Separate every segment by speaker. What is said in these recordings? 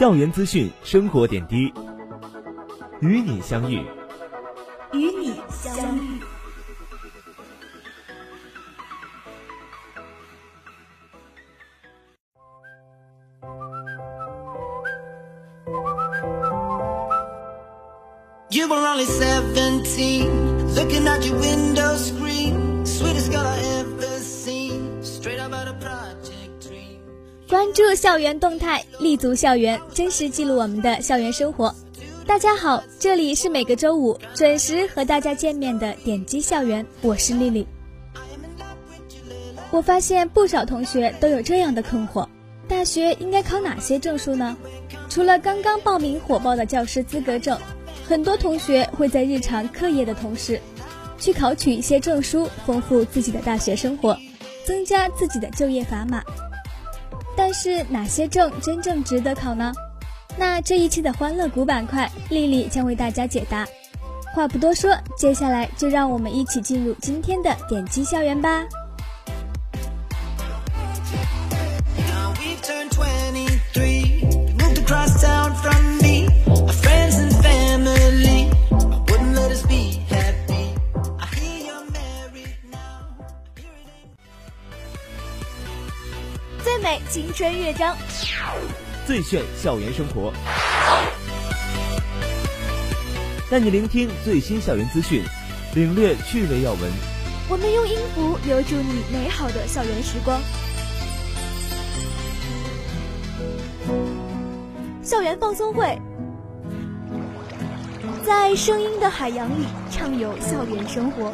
Speaker 1: 校园资讯生活点滴。与你相遇。
Speaker 2: 与你相遇。关注校园动态立足校园，真实记录我们的校园生活。大家好，这里是每个周五准时和大家见面的点击校园，我是丽丽。我发现不少同学都有这样的困惑：大学应该考哪些证书呢？除了刚刚报名火爆的教师资格证。很多同学会在日常课业的同时，去考取一些证书，丰富自己的大学生活，增加自己的就业砝码。但是哪些证真正值得考呢？那这一期的欢乐谷板块，丽丽将为大家解答。话不多说，接下来就让我们一起进入今天的点击校园吧。美青春乐章，
Speaker 1: 最炫校园生活，带你聆听最新校园资讯，领略趣味要闻。
Speaker 2: 我们用音符留住你美好的校园时光。校园放松会，在声音的海洋里畅游校园生活。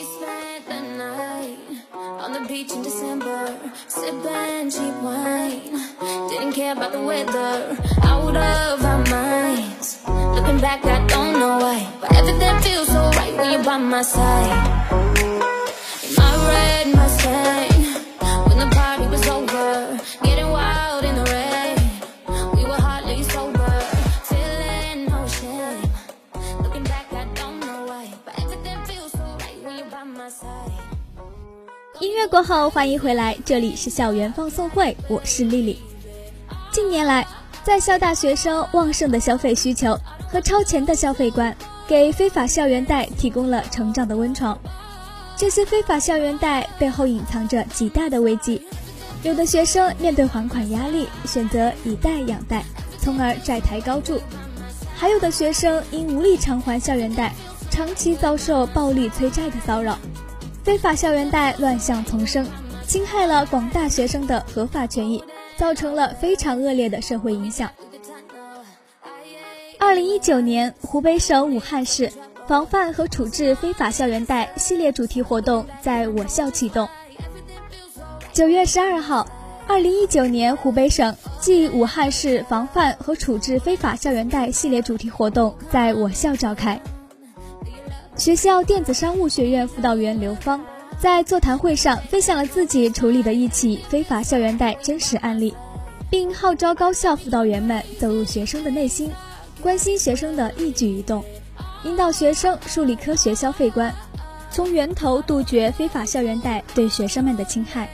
Speaker 3: We spent the night on the beach in December, sipping cheap wine. Didn't care about the weather, out of our minds. Looking back, I don't know why, but everything feels so right when you're by my side.
Speaker 2: 音乐过后，欢迎回来，这里是校园放送会，我是丽丽。近年来，在校大学生旺盛的消费需求和超前的消费观，给非法校园贷提供了成长的温床。这些非法校园贷背后隐藏着极大的危机，有的学生面对还款压力，选择以贷养贷，从而债台高筑；还有的学生因无力偿还校园贷，长期遭受暴力催债的骚扰。非法校园贷乱象丛生，侵害了广大学生的合法权益，造成了非常恶劣的社会影响。二零一九年，湖北省武汉市防范和处置非法校园贷系列主题活动在我校启动。九月十二号，二零一九年湖北省暨武汉市防范和处置非法校园贷系列主题活动在我校召开。学校电子商务学院辅导员刘芳在座谈会上分享了自己处理的一起非法校园贷真实案例，并号召高校辅导员们走入学生的内心，关心学生的一举一动，引导学生树立科学消费观，从源头杜绝非法校园贷对学生们的侵害。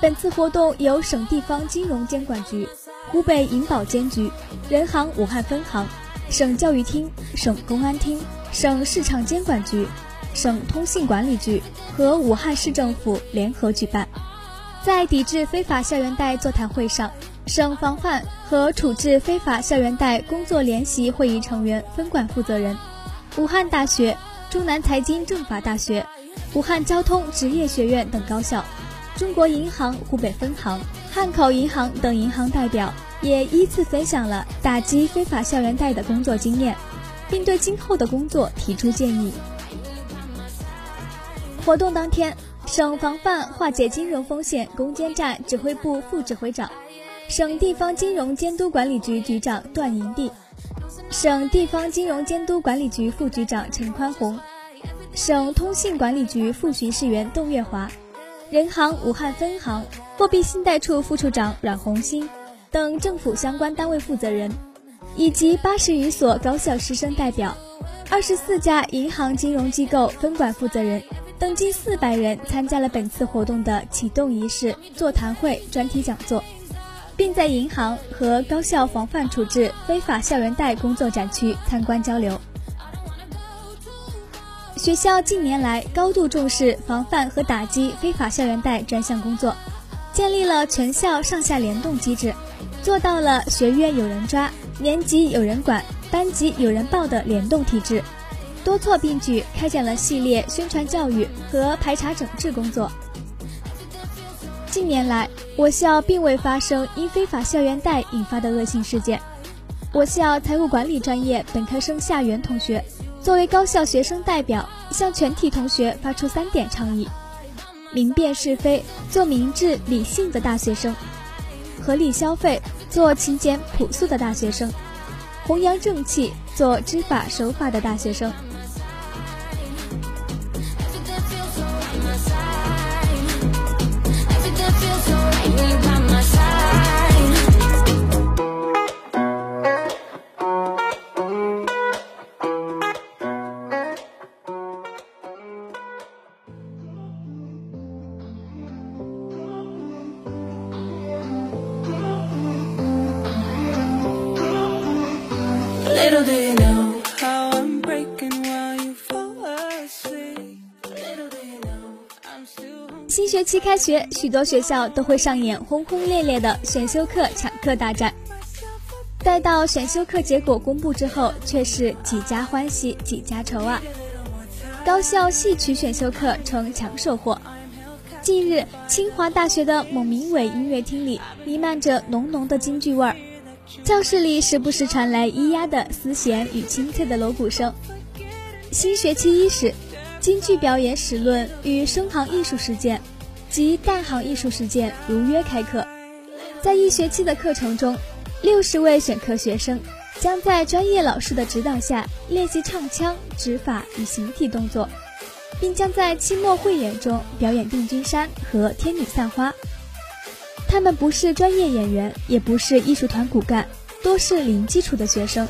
Speaker 2: 本次活动由省地方金融监管局、湖北银保监局、人行武汉分行。省教育厅、省公安厅、省市场监管局、省通信管理局和武汉市政府联合举办。在抵制非法校园贷座谈会上，省防范和处置非法校园贷工作联席会议成员分管负责人，武汉大学、中南财经政法大学、武汉交通职业学院等高校，中国银行湖北分行、汉口银行等银行代表也依次分享了打击非法校园贷的工作经验，并对今后的工作提出建议。活动当天，省防范化解金融风险攻坚战指挥部副指挥长、省地方金融监督管理局局长段银地，省地方金融监督管理局副局长陈宽宏，省通信管理局副巡视员邓月华，人行武汉分行货币信贷处副处长阮红星等政府相关单位负责人，以及八十余所高校师生代表，二十四家银行金融机构分管负责人。等近四百人参加了本次活动的启动仪式、座谈会、专题讲座，并在银行和高校防范处置非法校园贷工作展区参观交流。学校近年来高度重视防范和打击非法校园贷专项工作，建立了全校上下联动机制，做到了学院有人抓、年级有人管、班级有人报的联动体制。多措并举，开展了系列宣传教育和排查整治工作。近年来，我校并未发生因非法校园贷引发的恶性事件。我校财务管理专业本科生夏元同学，作为高校学生代表，向全体同学发出三点倡议：明辨是非，做明智理性的大学生；合理消费，做勤俭朴素的大学生；弘扬正气，做知法守法的大学生。期开学，许多学校都会上演轰轰烈烈的选修课抢课大战。待到选修课结果公布之后，却是几家欢喜几家愁啊！高校戏曲选修课成抢手货。近日，清华大学的蒙明伟音乐厅里弥漫着浓浓的京剧味儿，教室里时不时传来咿呀的丝弦与清脆的锣鼓声。新学期伊始，京剧表演史论与声行艺术实践及旦行艺术实践如约开课。在一学期的课程中，六十位选课学生将在专业老师的指导下练习唱腔、指法与形体动作，并将在期末汇演中表演定军山和天女散花。他们不是专业演员，也不是艺术团骨干，多是零基础的学生。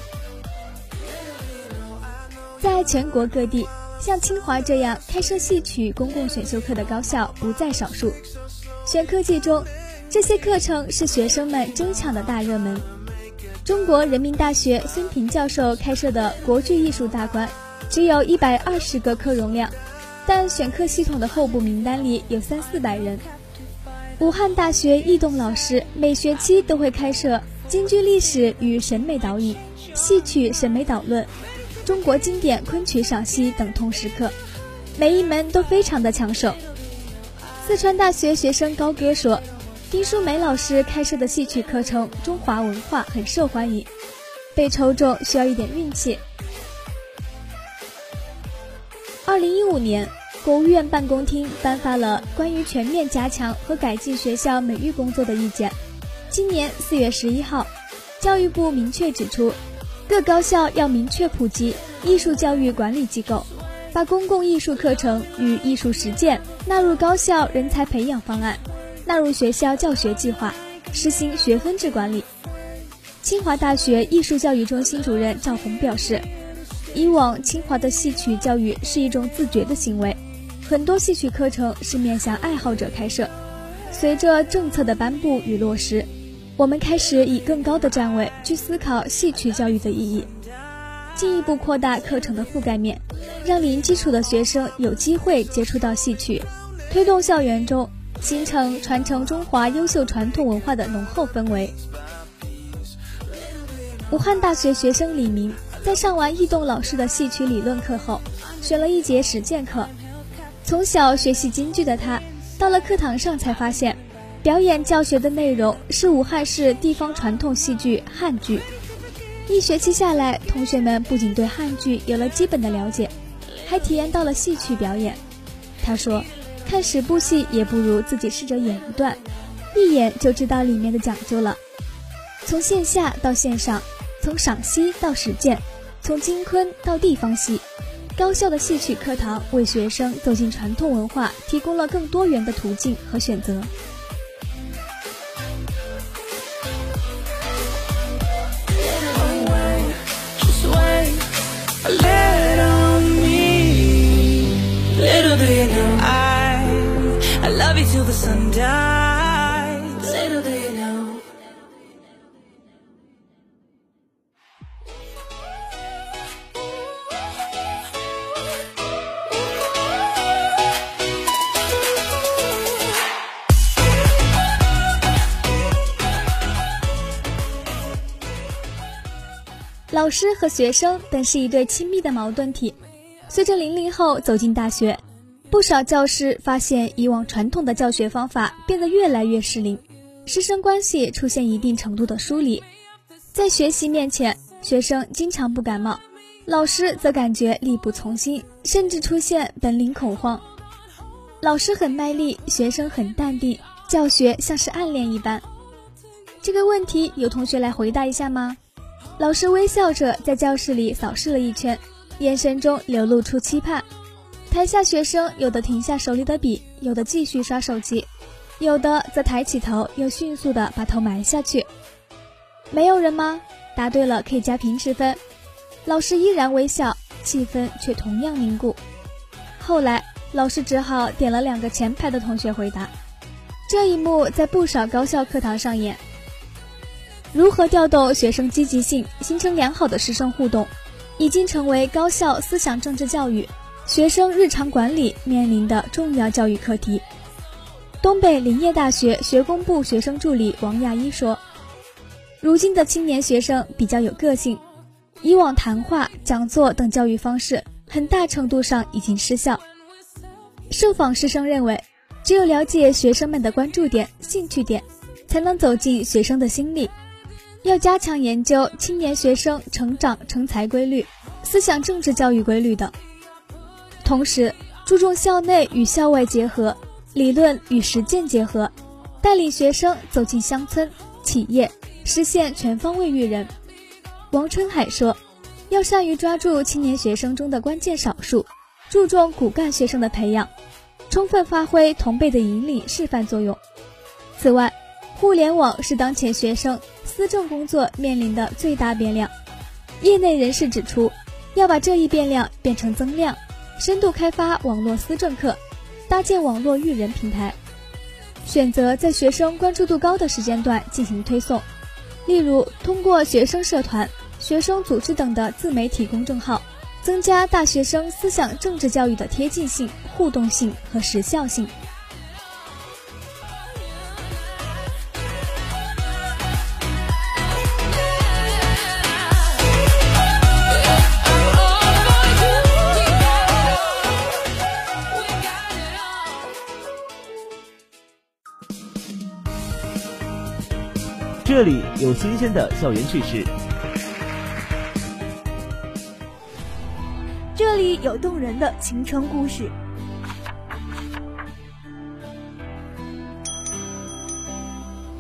Speaker 2: 在全国各地，像清华这样开设戏曲公共选修课的高校不在少数。选课季中，这些课程是学生们争抢的大热门。中国人民大学孙平教授开设的国剧艺术大观，只有一百二十个课容量，但选课系统的候补名单里有三四百人。武汉大学易栋老师每学期都会开设京剧历史与审美导引、戏曲审美导论、中国经典昆曲赏析等通识课，每一门都非常的抢手。四川大学学生高歌说：“丁淑梅老师开设的戏曲课程《中华文化》很受欢迎，被抽中需要一点运气。”二零一五年。国务院办公厅颁发了关于全面加强和改进学校美育工作的意见。今年四月十一号，教育部明确指出，各高校要明确普及艺术教育管理机构，把公共艺术课程与艺术实践纳入高校人才培养方案，纳入学校教学计划，实行学分制管理。清华大学艺术教育中心主任赵红表示，以往清华的戏曲教育是一种自觉的行为。很多戏曲课程是面向爱好者开设，随着政策的颁布与落实，我们开始以更高的站位去思考戏曲教育的意义，进一步扩大课程的覆盖面，让零基础的学生有机会接触到戏曲，推动校园中形成传承中华优秀传统文化的浓厚氛围。武汉大学学生李明在上完易栋老师的戏曲理论课后，选了一节实践课。从小学习京剧的他，到了课堂上才发现，表演教学的内容是武汉市地方传统戏剧汉剧。一学期下来，同学们不仅对汉剧有了基本的了解，还体验到了戏曲表演。他说：“看十部戏也不如自己试着演一段，一眼就知道里面的讲究了。从线下到线上，从赏析到实践，从京昆到地方戏，高校的戏曲课堂为学生走进传统文化提供了更多元的途径和选择。”
Speaker 4: The sun dies. Little do you know.
Speaker 2: “老师和学生本是一对亲密的矛盾体。随着零零后走进大学，不少教师发现以往传统的教学方法变得越来越失灵，师生关系出现一定程度的疏离。在学习面前，学生经常不感冒，老师则感觉力不从心，甚至出现本领恐慌。老师很卖力，学生很淡定，教学像是暗恋一般。这个问题有同学来回答一下吗？老师微笑着在教室里扫视了一圈，眼神中流露出期盼。台下学生有的停下手里的笔，有的继续刷手机，有的则抬起头，又迅速地把头埋下去。没有人吗？答对了可以加平时分。老师依然微笑，气氛却同样凝固。后来，老师只好点了两个前排的同学回答。这一幕在不少高校课堂上演。如何调动学生积极性，形成良好的师生互动，已经成为高校思想政治教育、学生日常管理面临的重要教育课题。东北林业大学学工部学生助理王亚一说：“如今的青年学生比较有个性，以往谈话、讲座等教育方式，很大程度上已经失效。”受访师生认为，只有了解学生们的关注点、兴趣点，才能走进学生的心里。要加强研究青年学生成长成才规律、思想政治教育规律等，同时注重校内与校外结合、理论与实践结合，带领学生走进乡村、企业，实现全方位育人。王春海说：“要善于抓住青年学生中的关键少数，注重骨干学生的培养，充分发挥同辈的引领示范作用。此外，互联网是当前学生。”思政工作面临的最大变量，业内人士指出，要把这一变量变成增量，深度开发网络思政课，搭建网络育人平台，选择在学生关注度高的时间段进行推送，例如通过学生社团、学生组织等的自媒体公众号，增加大学生思想政治教育的贴近性、互动性和时效性。
Speaker 1: 这里有新鲜的校园趣事，
Speaker 5: 这里有动人的青春故事，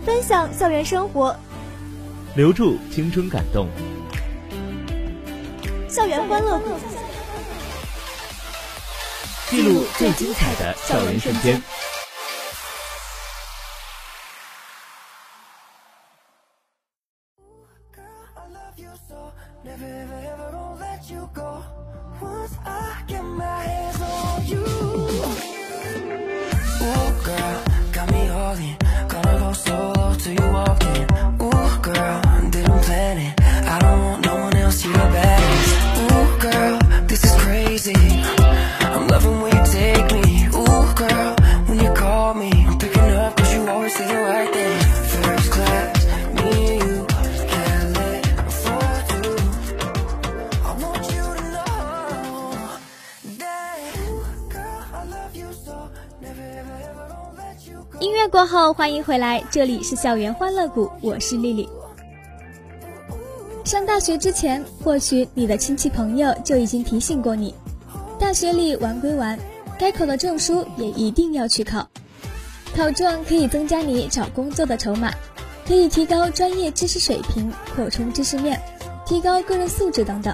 Speaker 5: 分享校园生活，
Speaker 1: 留住青春感动，
Speaker 5: 校园欢乐。谷，
Speaker 1: 记录最精彩的校园瞬间。
Speaker 4: Love you so, never ever ever gonna let you go. Once I get my hands on you. Ooh, girl, got me all in. Gonna go solo till you walk in. Ooh, girl, didn't plan it.
Speaker 2: 音乐过后，欢迎回来，这里是校园欢乐谷，我是丽丽。上大学之前，或许你的亲戚朋友就已经提醒过你，大学里玩归玩，该考的证书也一定要去考。考证可以增加你找工作的筹码，可以提高专业知识水平，扩充知识面，提高个人素质等等。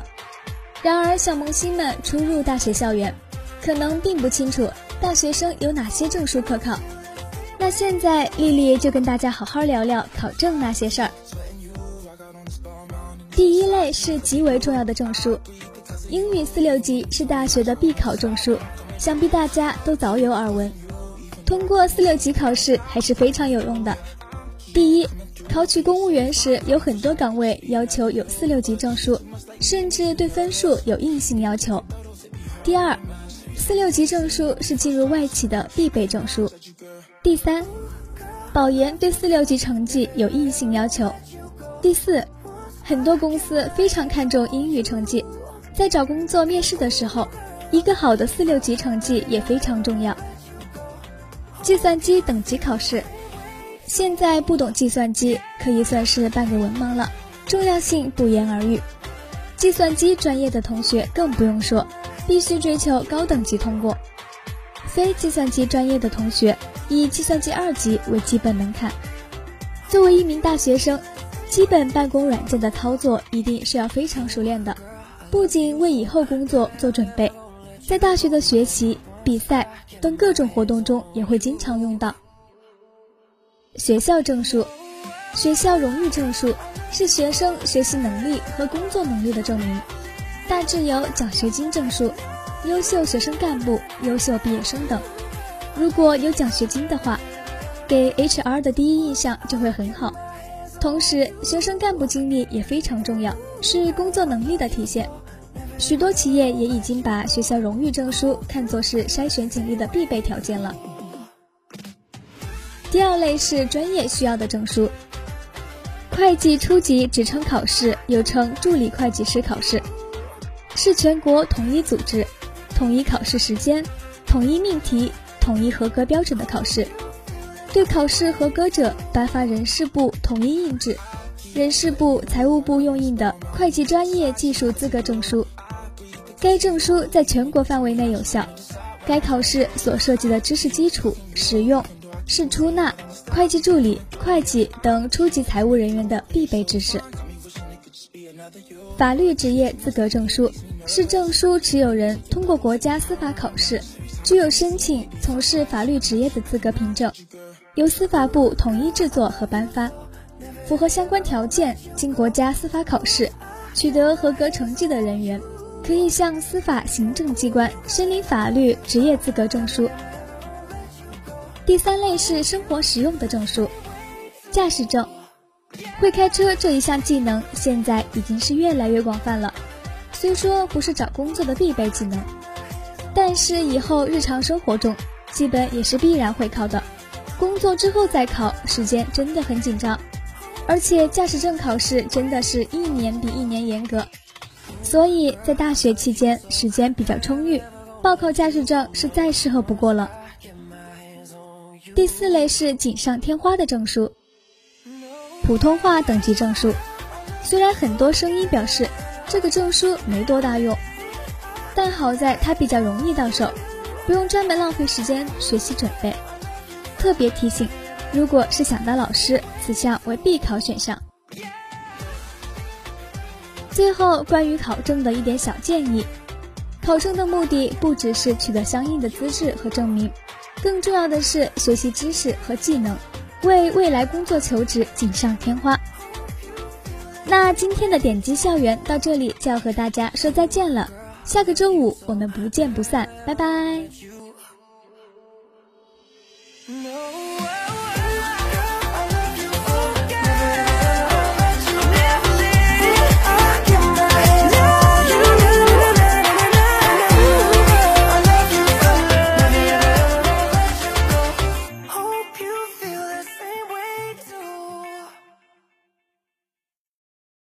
Speaker 2: 然而，小萌新们初入大学校园，可能并不清楚大学生有哪些证书可考。那现在，丽丽就跟大家好好聊聊考证那些事儿。第一类是极为重要的证书，英语四六级是大学的必考证书，想必大家都早有耳闻。通过四六级考试还是非常有用的。第一，考取公务员时有很多岗位要求有四六级证书，甚至对分数有硬性要求。第二，四六级证书是进入外企的必备证书。第三，保研对四六级成绩有硬性要求。第四，很多公司非常看重英语成绩，在找工作面试的时候，一个好的四六级成绩也非常重要。计算机等级考试，现在不懂计算机可以算是半个文盲了，重要性不言而喻。计算机专业的同学更不用说，必须追求高等级通过。非计算机专业的同学。以计算机二级为基本门槛。作为一名大学生，基本办公软件的操作一定是要非常熟练的，不仅为以后工作做准备，在大学的学习、比赛等各种活动中也会经常用到。学校证书、学校荣誉证书是学生学习能力和工作能力的证明，大致有奖学金证书、优秀学生干部、优秀毕业生等。如果有奖学金的话，给 HR 的第一印象就会很好。同时，学生干部经历也非常重要，是工作能力的体现。许多企业也已经把学校荣誉证书看作是筛选简历的必备条件了。第二类是专业需要的证书，会计初级职称考试又称助理会计师考试，是全国统一组织、统一考试时间、统一命题。统一合格标准的考试，对考试合格者颁发人事部统一印制、人事部、财务部用印的会计专业技术资格证书。该证书在全国范围内有效。该考试所涉及的知识基础、实用，是出纳、会计助理、会计等初级财务人员的必备知识。法律职业资格证书是证书持有人通过国家司法考试。具有申请从事法律职业的资格凭证，由司法部统一制作和颁发。符合相关条件，经国家司法考试取得合格成绩的人员，可以向司法行政机关申领法律职业资格证书。第三类是生活实用的证书，驾驶证。会开车这一项技能现在已经是越来越广泛了，虽说不是找工作的必备技能。但是以后日常生活中，基本也是必然会考的。工作之后再考，时间真的很紧张。而且驾驶证考试真的是一年比一年严格，所以在大学期间时间比较充裕，报考驾驶证是再适合不过了。第四类是锦上添花的证书，普通话等级证书。虽然很多声音表示这个证书没多大用。但好在它比较容易到手，不用专门浪费时间学习准备。特别提醒，如果是想当老师，此项为必考选项。最后，关于考证的一点小建议：考证的目的不只是取得相应的资质和证明，更重要的是学习知识和技能，为未来工作求职锦上添花。那今天的点击校园到这里就要和大家说再见了。下个周五我们不见不散，拜拜。